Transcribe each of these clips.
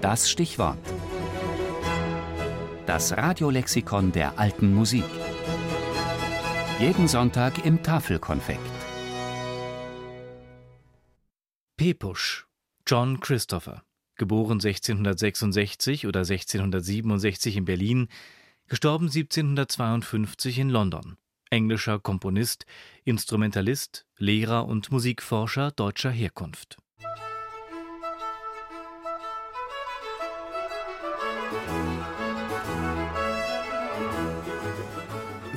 Das Stichwort. Das Radiolexikon der alten Musik. Jeden Sonntag im Tafelkonfekt. Pepusch, John Christopher, geboren 1666 oder 1667 in Berlin, gestorben 1752 in London. Englischer Komponist, Instrumentalist, Lehrer und Musikforscher deutscher Herkunft.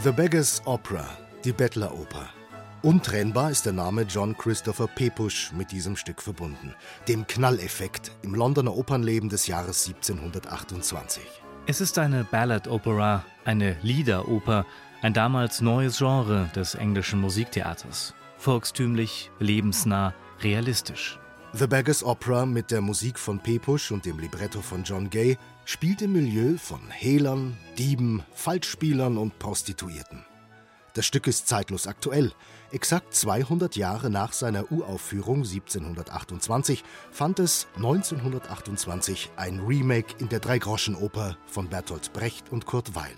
The Beggar's Opera, die Bettleroper. Untrennbar ist der Name John Christopher Pepusch mit diesem Stück verbunden, dem Knalleffekt im Londoner Opernleben des Jahres 1728. Es ist eine Ballad-Opera, eine Liederoper, ein damals neues Genre des englischen Musiktheaters. Volkstümlich, lebensnah, realistisch. The Beggar's Opera mit der Musik von Pepusch und dem Libretto von John Gay spielt im Milieu von Hehlern, Dieben, Falschspielern und Prostituierten. Das Stück ist zeitlos aktuell. Exakt 200 Jahre nach seiner Uraufführung 1728 fand es 1928 ein Remake in der Dreigroschenoper von Bertolt Brecht und Kurt Weil.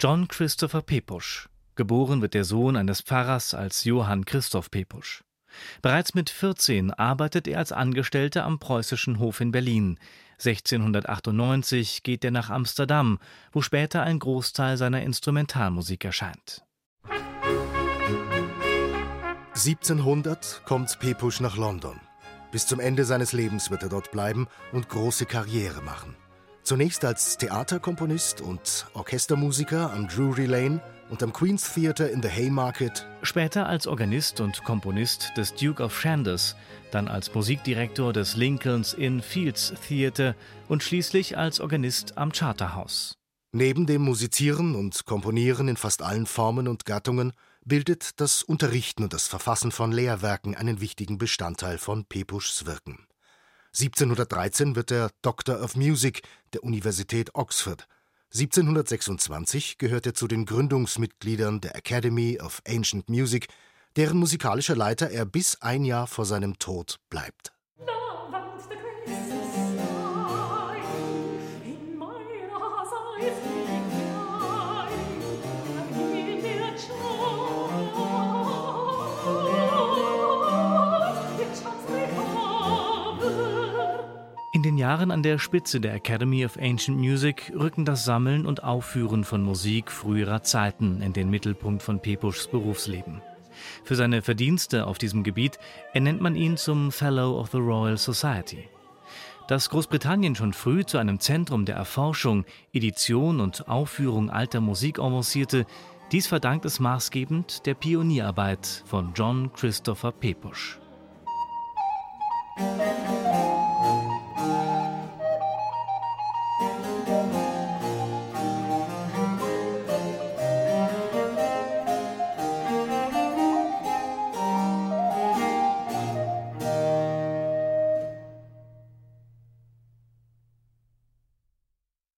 John Christopher Pepusch. Geboren wird der Sohn eines Pfarrers als Johann Christoph Pepusch. Bereits mit 14 arbeitet er als Angestellter am preußischen Hof in Berlin. 1698 geht er nach Amsterdam, wo später ein Großteil seiner Instrumentalmusik erscheint. 1700 kommt Pepusch nach London. Bis zum Ende seines Lebens wird er dort bleiben und große Karriere machen. Zunächst als Theaterkomponist und Orchestermusiker am Drury Lane und am Queen's Theatre in the Haymarket. Später als Organist und Komponist des Duke of Shanders, dann als Musikdirektor des Lincoln's Inn Fields Theatre und schließlich als Organist am Charterhouse. Neben dem Musizieren und Komponieren in fast allen Formen und Gattungen bildet das Unterrichten und das Verfassen von Lehrwerken einen wichtigen Bestandteil von Pepuschs Wirken. 1713 wird er Doctor of Music der Universität Oxford. 1726 gehört er zu den Gründungsmitgliedern der Academy of Ancient Music, deren musikalischer Leiter er bis ein Jahr vor seinem Tod bleibt. In den Jahren an der Spitze der Academy of Ancient Music rücken das Sammeln und Aufführen von Musik früherer Zeiten in den Mittelpunkt von Pepuschs Berufsleben. Für seine Verdienste auf diesem Gebiet ernennt man ihn zum Fellow of the Royal Society. Dass Großbritannien schon früh zu einem Zentrum der Erforschung, Edition und Aufführung alter Musik avancierte, dies verdankt es maßgebend der Pionierarbeit von John Christopher Pepusch.